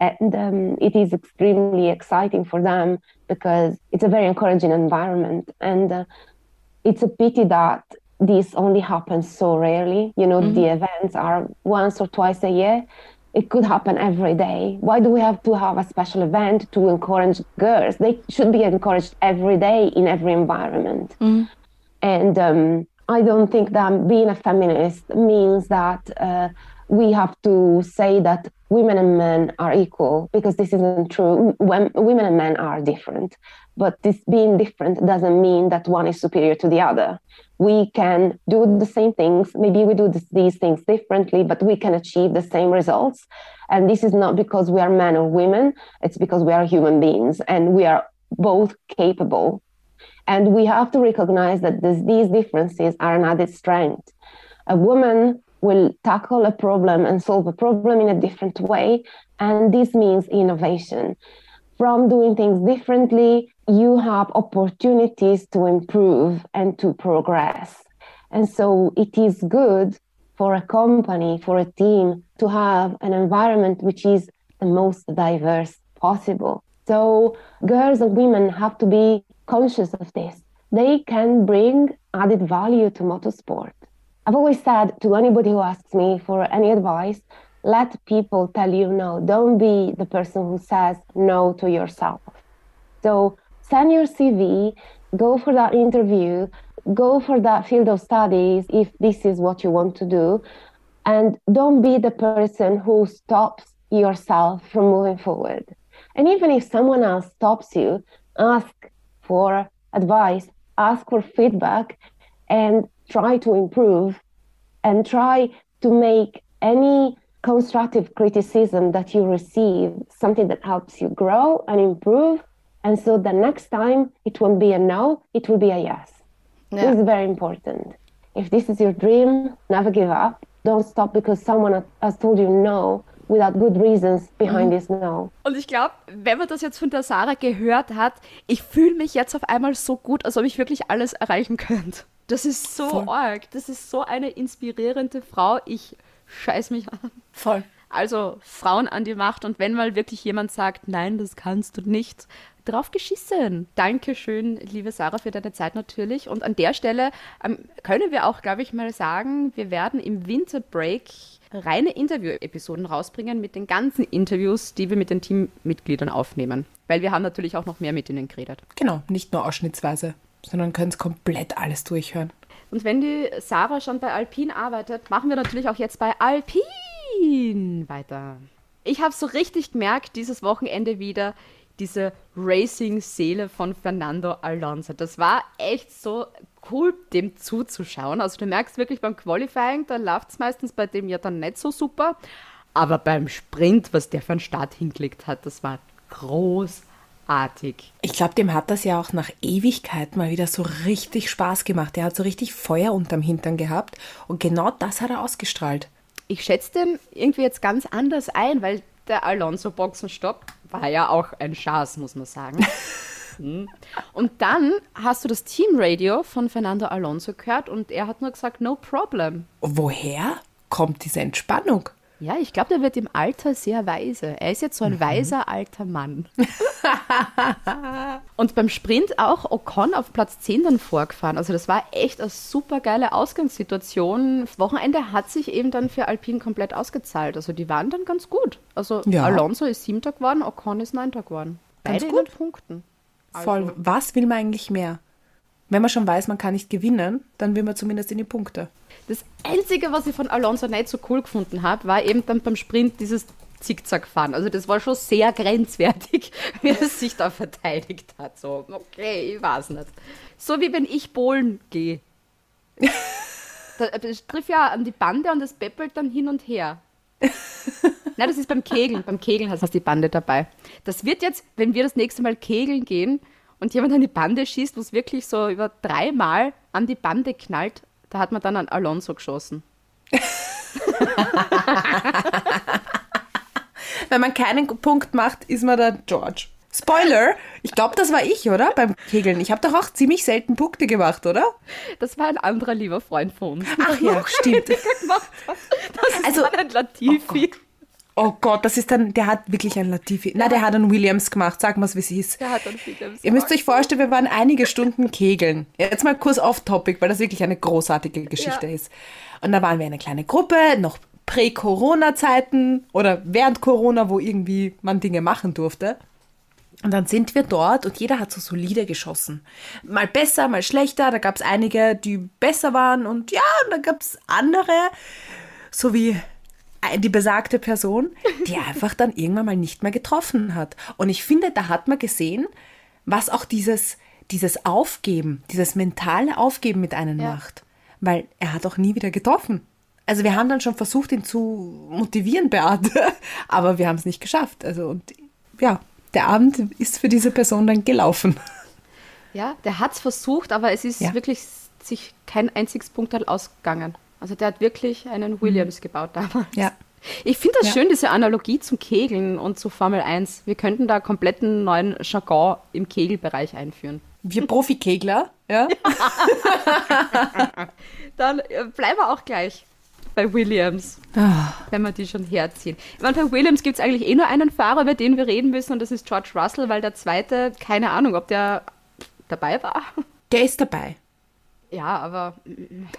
And um, it is extremely exciting for them because it's a very encouraging environment. And uh, it's a pity that this only happens so rarely. You know, the events are once or twice a year. It could happen every day. Why do we have to have a special event to encourage girls? They should be encouraged every day in every environment. And um, I don't think that being a feminist means that uh, we have to say that women and men are equal because this isn't true. When, women and men are different, but this being different doesn't mean that one is superior to the other. We can do the same things. Maybe we do this, these things differently, but we can achieve the same results. And this is not because we are men or women, it's because we are human beings and we are both capable. And we have to recognize that this, these differences are an added strength. A woman will tackle a problem and solve a problem in a different way. And this means innovation. From doing things differently, you have opportunities to improve and to progress. And so it is good for a company, for a team to have an environment which is the most diverse possible. So girls and women have to be conscious of this. They can bring added value to motorsport. I've always said to anybody who asks me for any advice, let people tell you no. Don't be the person who says no to yourself. So send your CV, go for that interview, go for that field of studies if this is what you want to do. And don't be the person who stops yourself from moving forward. And even if someone else stops you, ask for advice, ask for feedback, and try to improve and try to make any constructive criticism that you receive something that helps you grow and improve. And so the next time it won't be a no, it will be a yes. Ja. This is very important. If this is your dream, never give up. Don't stop because someone has told you no without good reasons behind this no. Und ich glaube, wenn man das jetzt von der Sarah gehört hat, ich fühle mich jetzt auf einmal so gut, als ob ich wirklich alles erreichen könnte. Das ist so Voll. arg. Das ist so eine inspirierende Frau. Ich scheiß mich an. Voll. Also Frauen an die Macht und wenn mal wirklich jemand sagt, nein, das kannst du nicht, drauf geschissen. Dankeschön, liebe Sarah, für deine Zeit natürlich. Und an der Stelle ähm, können wir auch, glaube ich, mal sagen, wir werden im Winterbreak reine Interview-Episoden rausbringen mit den ganzen Interviews, die wir mit den Teammitgliedern aufnehmen. Weil wir haben natürlich auch noch mehr mit ihnen geredet. Genau, nicht nur ausschnittsweise, sondern können es komplett alles durchhören. Und wenn die Sarah schon bei Alpine arbeitet, machen wir natürlich auch jetzt bei Alpine weiter. Ich habe so richtig gemerkt, dieses Wochenende wieder, diese Racing-Seele von Fernando Alonso. Das war echt so cool, dem zuzuschauen. Also du merkst wirklich beim Qualifying, da läuft es meistens bei dem ja dann nicht so super. Aber beim Sprint, was der für einen Start hingelegt hat, das war großartig. Ich glaube, dem hat das ja auch nach Ewigkeit mal wieder so richtig Spaß gemacht. Er hat so richtig Feuer unterm Hintern gehabt und genau das hat er ausgestrahlt. Ich schätze den irgendwie jetzt ganz anders ein, weil der Alonso-Boxenstopp war ja auch ein Schatz, muss man sagen. Hm. und dann hast du das Teamradio von Fernando Alonso gehört und er hat nur gesagt, no problem. Woher kommt diese Entspannung? Ja, ich glaube, der wird im Alter sehr weise. Er ist jetzt so ein weiser alter Mann. und beim Sprint auch Ocon auf Platz 10 dann vorgefahren. Also das war echt eine super geile Ausgangssituation. Das Wochenende hat sich eben dann für Alpine komplett ausgezahlt. Also die waren dann ganz gut. Also Ja. Alonso ist siebter geworden, Ocon ist neunter geworden. Ganz Beide gut. Punkten. Voll. Was will man eigentlich mehr? Wenn man schon weiß, man kann nicht gewinnen, dann will man zumindest in die Punkte. Das Einzige, was ich von Alonso nicht so cool gefunden habe, war eben dann beim Sprint dieses Zickzack-Fahren. Also das war schon sehr grenzwertig, wie er sich da verteidigt hat. So, okay, ich weiß nicht. So wie wenn ich bowlen gehe. Da- Das trifft ja an die Bande und das peppelt dann hin und her. Nein, das ist beim Kegeln. Beim Kegeln hast du die Bande dabei. Das wird jetzt, wenn wir das nächste Mal kegeln gehen und jemand an die Bande schießt, wo es wirklich so über dreimal an die Bande knallt, da hat man dann an Alonso geschossen. Wenn man keinen Punkt macht, ist man der George. Spoiler, ich glaube, das war ich, oder? Beim Kegeln. Ich habe doch auch ziemlich selten Punkte gemacht, oder? Das war ein anderer lieber Freund von uns. Ach ja, stimmt. Das ist Also- dann ein Latifi. Oh Gott, das ist dann, der hat wirklich ein Latifi. Na, der hat einen Williams gemacht, sag mal, wie es ist. Der hat dann Williams Ihr müsst gemacht. euch vorstellen, wir waren einige Stunden kegeln. Jetzt mal kurz off-topic, weil das wirklich eine großartige Geschichte Ja. ist. Und da waren wir eine kleine Gruppe, noch Prä-Corona-Zeiten oder während Corona, wo irgendwie man Dinge machen durfte. Und dann sind wir dort und jeder hat so solide geschossen. Mal besser, mal schlechter. Da gab es einige, die besser waren und ja, und dann gab es andere, so wie die besagte Person, die einfach dann irgendwann mal nicht mehr getroffen hat. Und ich finde, da hat man gesehen, was auch dieses, dieses Aufgeben, dieses mentale Aufgeben mit einem Ja. macht. Weil er hat auch nie wieder getroffen. Also wir haben dann schon versucht, ihn zu motivieren, Beate, aber wir haben es nicht geschafft. Also und ja, der Abend ist für diese Person dann gelaufen. Ja, der hat es versucht, aber es ist Ja. wirklich sich kein einziges Punkt ausgegangen. Also der hat wirklich einen Williams gebaut damals. Mhm. Ja. Ich finde das Ja. schön, diese Analogie zum Kegeln und zu Formel 1. Wir könnten da kompletten neuen Jargon im Kegelbereich einführen. Wir Profikegler, ja, Dann äh, bleiben wir auch gleich bei Williams, Ah. wenn wir die schon herziehen. Ich meine, bei Williams gibt es eigentlich eh nur einen Fahrer, über den wir reden müssen, und das ist George Russell, weil der zweite, keine Ahnung, ob der dabei war. der ist dabei. Ja, aber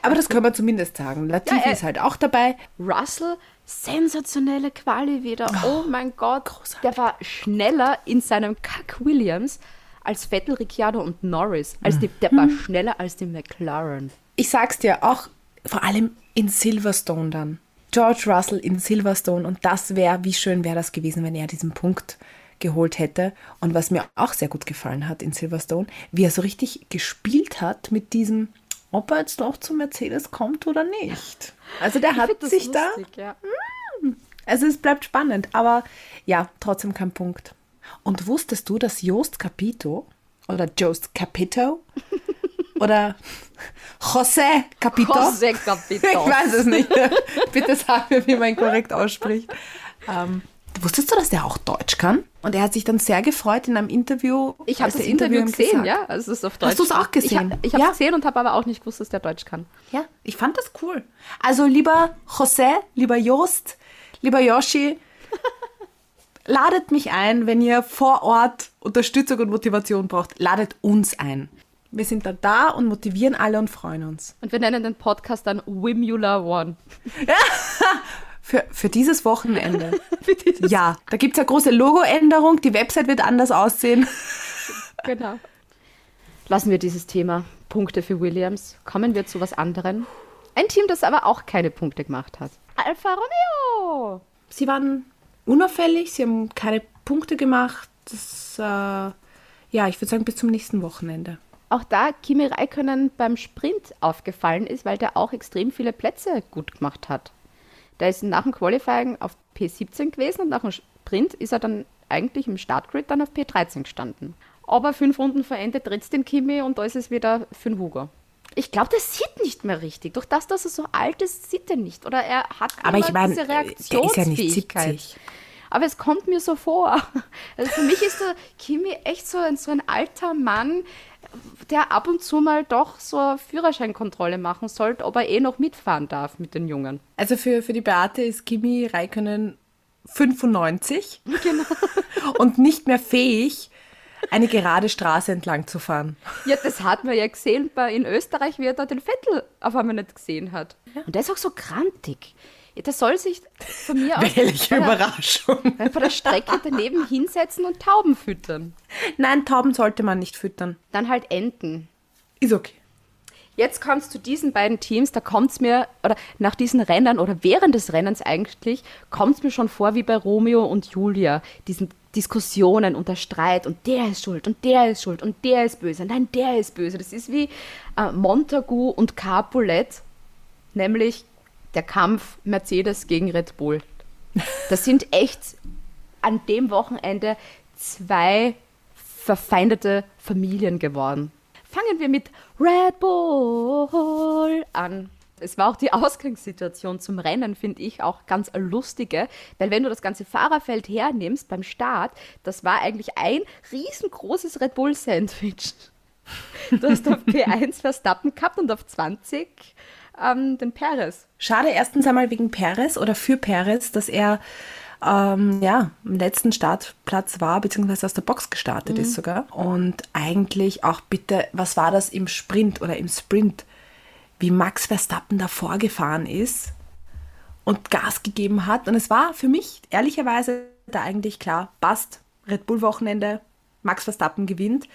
Aber das können wir zumindest sagen. Latifi Ja, äh, ist halt auch dabei. Russell, sensationelle Quali wieder. Oh, mein Gott, großartig. der war schneller in seinem Kack Williams als Vettel, Ricciardo und Norris. Als die, der war schneller als die McLaren. Ich sag's dir, auch vor allem in Silverstone dann. George Russell in Silverstone und das wäre, wie schön wäre das gewesen, wenn er diesen Punkt geholt hätte. Und was mir auch sehr gut gefallen hat in Silverstone, wie er so richtig gespielt hat mit diesem, ob er jetzt noch zu Mercedes kommt oder nicht. Also der Ich hat sich da lustig, Ja. Also es bleibt spannend, aber ja, trotzdem kein Punkt. Und wusstest du, dass Jost Capito oder Jost Capito oder José Capito, José Capito. ich weiß es nicht, bitte sag mir, wie man ihn korrekt ausspricht. Ähm, wusstest du, dass der auch Deutsch kann? Und er hat sich dann sehr gefreut in einem Interview. Ich habe das Interview ihm gesehen, gesagt- ja. Also es ist auf Deutsch. Hast du's auch gesehen? Ich, ich habe es Ja. gesehen und habe aber auch nicht gewusst, dass der Deutsch kann. Ja, ich fand das cool. Also lieber José, lieber Jost, lieber Yoshi, ladet mich ein, wenn ihr vor Ort Unterstützung und Motivation braucht. Ladet uns ein. Wir sind dann da und motivieren alle und freuen uns. Und wir nennen den Podcast dann Wimula One. Für, für dieses Wochenende. Für dieses- Ja, da gibt es ja große Logoänderung. Die Website wird anders aussehen. Genau. Lassen wir dieses Thema Punkte für Williams. Kommen wir zu was anderem. Ein Team, das aber auch keine Punkte gemacht hat. Alfa Romeo. Sie waren unauffällig, sie haben keine Punkte gemacht. Das, äh, ja, ich würde sagen, bis zum nächsten Wochenende. Auch da Kimi Räikkönen beim Sprint aufgefallen ist, weil der auch extrem viele Plätze gut gemacht hat. Der ist nach dem Qualifying auf P17 gewesen und nach dem Sprint ist er dann eigentlich im Startgrid dann auf P13 gestanden. Aber fünf Runden vor Ende dreht den Kimi und da ist es wieder für den Hugo. Ich glaube, der sieht nicht mehr richtig. Durch das, dass er so alt ist, sieht er nicht. Oder er hat Aber ich meine, diese der ist ja nicht Reaktionsfähigkeit. 70. Aber es kommt mir so vor. Also für mich ist der Kimi echt so ein, so ein alter Mann, der ab und zu mal doch so eine Führerscheinkontrolle machen sollte, ob er eh noch mitfahren darf mit den Jungen. Also für, für die Beate ist Kimi Räikkönen 95 und nicht mehr fähig, eine gerade Straße entlang zu fahren. Ja, das hat man ja gesehen bei, in Österreich, wie er da den Vettel auf einmal nicht gesehen hat. Und der ist auch so grantig. Ja, der soll sich von mir aus Welche bei der, Überraschung. bei der Strecke daneben hinsetzen und Tauben füttern. Nein, Tauben sollte man nicht füttern. Dann halt Enten. Ist okay. Jetzt kommt es zu diesen beiden Teams, da kommt es mir, oder nach diesen Rennern oder während des Rennens eigentlich, kommt es mir schon vor wie bei Romeo und Julia, diesen Diskussionen und der Streit und der ist schuld und der ist schuld und der ist böse, nein, der ist böse. Das ist wie äh, Montagu und Capulet, nämlich der Kampf Mercedes gegen Red Bull. Das sind echt an dem Wochenende zwei verfeindete Familien geworden. Fangen wir mit Red Bull an. Es war auch die Ausgangssituation zum Rennen, finde ich, auch ganz lustige, weil wenn du das ganze Fahrerfeld hernimmst beim Start, das war eigentlich ein riesengroßes Red Bull Sandwich. Du hast auf P1 Verstappen gehabt und auf 20 ähm, den Perez. Schade erstens einmal wegen Perez oder für Perez, dass er ähm, ja, am letzten Startplatz war, beziehungsweise aus der Box gestartet ist sogar. Und eigentlich auch bitte, was war das im Sprint oder im Sprint, wie Max Verstappen da vorgefahren ist und Gas gegeben hat. Und es war für mich ehrlicherweise da eigentlich klar, passt, Red Bull Wochenende, Max Verstappen gewinnt.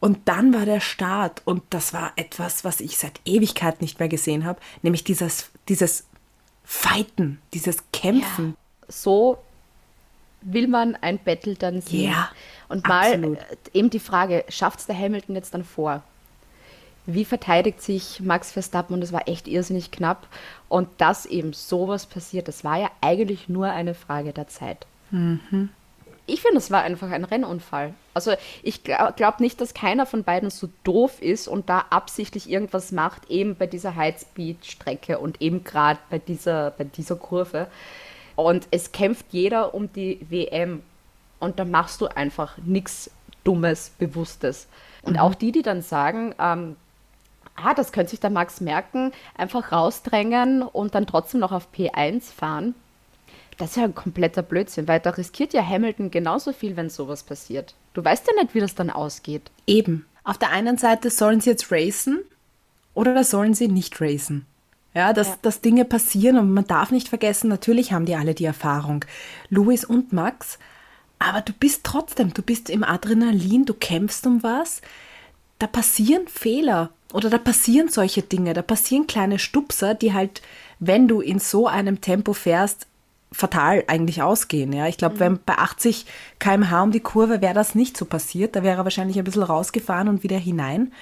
Und dann war der Start und das war etwas, was ich seit Ewigkeit nicht mehr gesehen habe, nämlich dieses, dieses Fighten, dieses Kämpfen. So will man ein Battle dann sehen. Ja, Und mal absolut. äh, eben die Frage, schafft es der Hamilton jetzt dann vor? Wie verteidigt sich Max Verstappen? Und es war echt irrsinnig knapp. Und dass eben sowas passiert, das war ja eigentlich nur eine Frage der Zeit. Ich finde, es war einfach ein Rennunfall. Also ich glaube glaub nicht, dass keiner von beiden so doof ist und da absichtlich irgendwas macht, eben bei dieser Highspeed-Strecke und eben gerade bei dieser, bei dieser Kurve. Und es kämpft jeder um die WM. Und da machst du einfach nichts Dummes, Bewusstes. Und auch die, die dann sagen, ähm, ah, das könnte sich der Max merken, einfach rausdrängen und dann trotzdem noch auf P1 fahren. Das ist ja ein kompletter Blödsinn, weil da riskiert ja Hamilton genauso viel, wenn sowas passiert. Du weißt ja nicht, wie das dann ausgeht. Eben. Auf der einen Seite sollen sie jetzt racen oder sollen sie nicht racen. Ja, dass, dass Dinge passieren und man darf nicht vergessen, natürlich haben die alle die Erfahrung. Louis und Max. Aber du bist trotzdem, du bist im Adrenalin, du kämpfst um was. Da passieren Fehler oder da passieren solche Dinge, da passieren kleine Stupser, die halt, wenn du in so einem Tempo fährst, fatal eigentlich ausgehen. Ja, ich glaube, wenn bei 80 km/h um die Kurve wäre das nicht so passiert. Da wäre er wahrscheinlich ein bisschen rausgefahren und wieder hinein.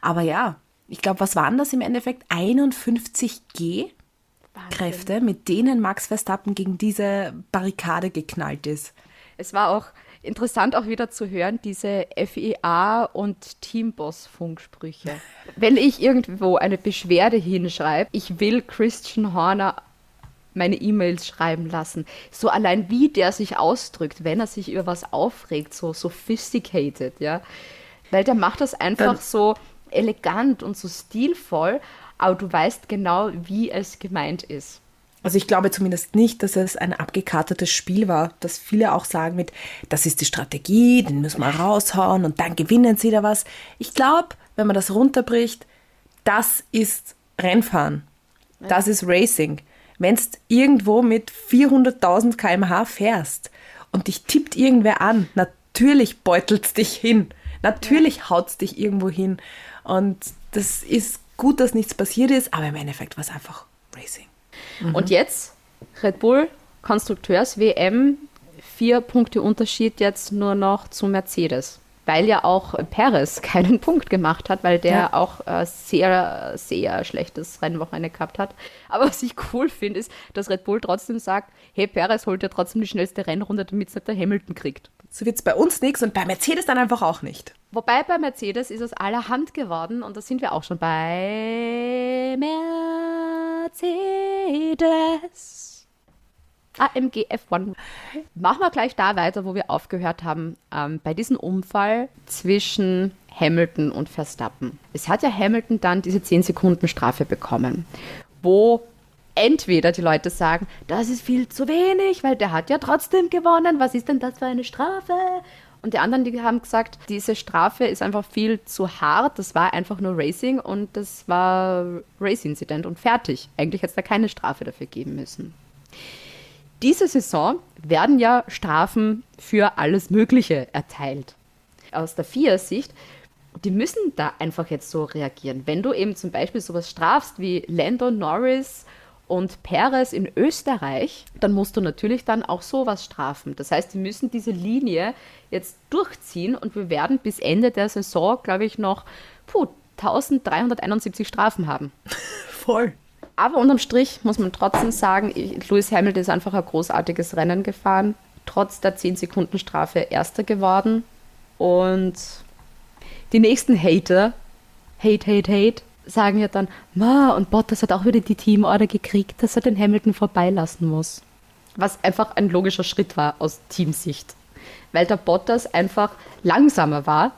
Aber ja, ich glaube, was waren das im Endeffekt? 51 G Kräfte, mit denen Max Verstappen gegen diese Barrikade geknallt ist. Es war auch interessant auch wieder zu hören, diese FIA und Teamboss-Funksprüche. Wenn ich irgendwo eine Beschwerde hinschreibe, ich will Christian Horner meine E-Mails schreiben lassen. So allein wie der sich ausdrückt, wenn er sich über was aufregt, so sophisticated, ja. Weil der macht das einfach Dann- so elegant und so stilvoll, aber du weißt genau, wie es gemeint ist. Also ich glaube zumindest nicht, dass es ein abgekartetes Spiel war, dass viele auch sagen mit, das ist die Strategie, den müssen wir raushauen und dann gewinnen sie da was. Ich glaube, wenn man das runterbricht, das ist Rennfahren. Das ist Racing. Wenn du irgendwo mit 400.000 km/h fährst und dich tippt irgendwer an, natürlich beutelt dich hin. Natürlich haut's dich irgendwo hin. Und das ist gut, dass nichts passiert ist, aber im Endeffekt war es einfach Racing. Und jetzt Red Bull Konstrukteurs WM, vier Punkte Unterschied jetzt nur noch zu Mercedes. Weil ja auch Perez keinen Punkt gemacht hat, weil der Ja. auch äh, sehr, sehr schlechtes Rennwochenende gehabt hat. Aber was ich cool finde, ist, dass Red Bull trotzdem sagt, hey, Perez holt ja trotzdem die schnellste Rennrunde, damit es nicht der Hamilton kriegt. So wird es bei uns nichts und bei Mercedes dann einfach auch nicht. Wobei bei Mercedes ist es allerhand geworden und da sind wir auch schon bei Mercedes. AMG F1. Machen wir gleich da weiter, wo wir aufgehört haben, ähm, bei diesem Unfall zwischen Hamilton und Verstappen. Es hat ja Hamilton dann diese 10 Sekunden Strafe bekommen, wo entweder die Leute sagen, das ist viel zu wenig, weil der hat ja trotzdem gewonnen, was ist denn das für eine Strafe? Und die anderen, die haben gesagt, diese Strafe ist einfach viel zu hart, das war einfach nur Racing und das war Race-Incident und fertig. Eigentlich hätte es da keine Strafe dafür geben müssen. Diese Saison werden ja Strafen für alles Mögliche erteilt. Aus der FIA-Sicht, die müssen da einfach jetzt so reagieren. Wenn du eben zum Beispiel sowas strafst wie Lando Norris und Perez in Österreich, dann musst du natürlich dann auch sowas strafen. Das heißt, die müssen diese Linie jetzt durchziehen und wir werden bis Ende der Saison, glaube ich, noch puh, 1371 Strafen haben. Voll. Aber unterm Strich muss man trotzdem sagen, Lewis Hamilton ist einfach ein großartiges Rennen gefahren. Trotz der 10-Sekunden-Strafe Erster geworden. Und die nächsten Hater, Hate, Hate, Hate, sagen ja dann, Ma, und Bottas hat auch wieder die Teamorder gekriegt, dass er den Hamilton vorbeilassen muss. Was einfach ein logischer Schritt war aus Teamsicht. Weil der Bottas einfach langsamer war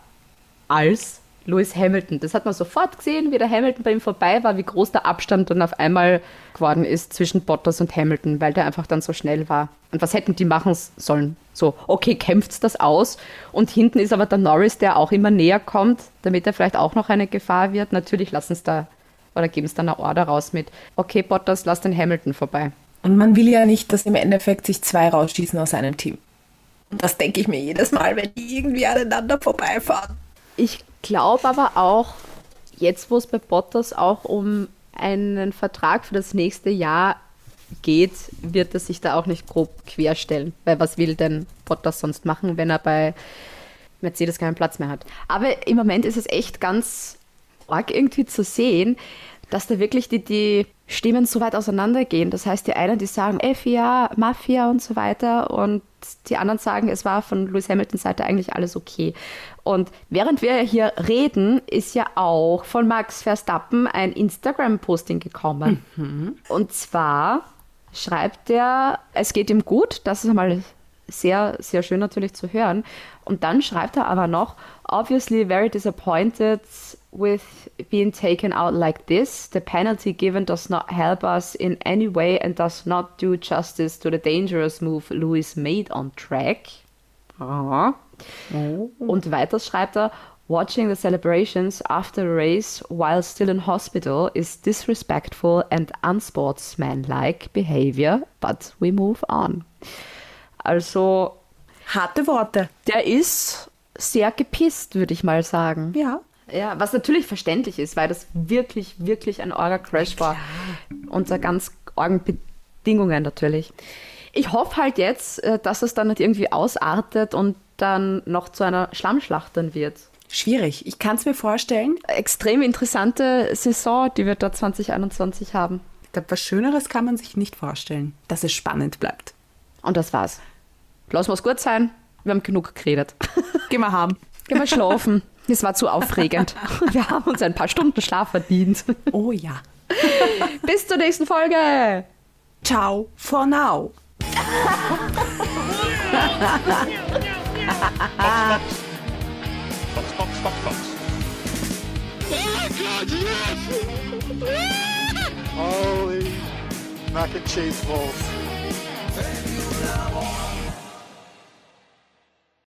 als Lewis Hamilton. Das hat man sofort gesehen, wie der Hamilton bei ihm vorbei war, wie groß der Abstand dann auf einmal geworden ist zwischen Bottas und Hamilton, weil der einfach dann so schnell war. Und was hätten die machen sollen? So, okay, kämpft das aus und hinten ist aber der Norris, der auch immer näher kommt, damit er vielleicht auch noch eine Gefahr wird. Natürlich lassen es da oder geben es dann eine Order raus mit, okay, Bottas, lass den Hamilton vorbei. Und man will ja nicht, dass im Endeffekt sich zwei rausschießen aus einem Team. Und das denke ich mir jedes Mal, wenn die irgendwie aneinander vorbeifahren. Ich glaube aber auch, jetzt wo es bei Bottas auch um einen Vertrag für das nächste Jahr geht, wird er sich da auch nicht grob querstellen. Weil was will denn Bottas sonst machen, wenn er bei Mercedes keinen Platz mehr hat? Aber im Moment ist es echt ganz arg irgendwie zu sehen, dass da wirklich die, die Stimmen so weit auseinandergehen. Das heißt, die einen, die sagen FIA, Mafia und so weiter und die anderen sagen, es war von Lewis Hamiltons Seite eigentlich alles okay. Und während wir hier reden, ist ja auch von Max Verstappen ein Instagram-Posting gekommen. Und zwar schreibt er, es geht ihm gut, das ist einmal sehr, sehr schön natürlich zu hören. Und dann schreibt er aber noch, obviously very disappointed with being taken out like this. The penalty given does not help us in any way and does not do justice to the dangerous move Lewis made on track. Ah. Und weiter schreibt er, Watching the celebrations after the race while still in hospital is disrespectful and unsportsmanlike behavior, but we move on. Also, Harte Worte. der ist sehr gepisst, würde ich mal sagen. Ja. Ja, was natürlich verständlich ist, weil das wirklich, wirklich ein Orga-Crash war. Unter ganz argen Bedingungen natürlich. Ich hoffe halt jetzt, äh, dass es dann nicht irgendwie ausartet und dann noch zu einer Schlammschlacht dann wird. Schwierig. Ich kann es mir vorstellen. Extrem interessante Saison, die wir da 2021 haben. Ich glaube, was Schöneres kann man sich nicht vorstellen, dass es spannend bleibt. Und das war's. Lass uns gut sein. Wir haben genug geredet. Gehen wir haben. Gehen wir schlafen. Es war zu aufregend. Wir haben uns ein paar Stunden Schlaf verdient. Oh ja. Bis zur nächsten Folge. Ciao for now. Box, box, box, box. Holy mac and cheese balls.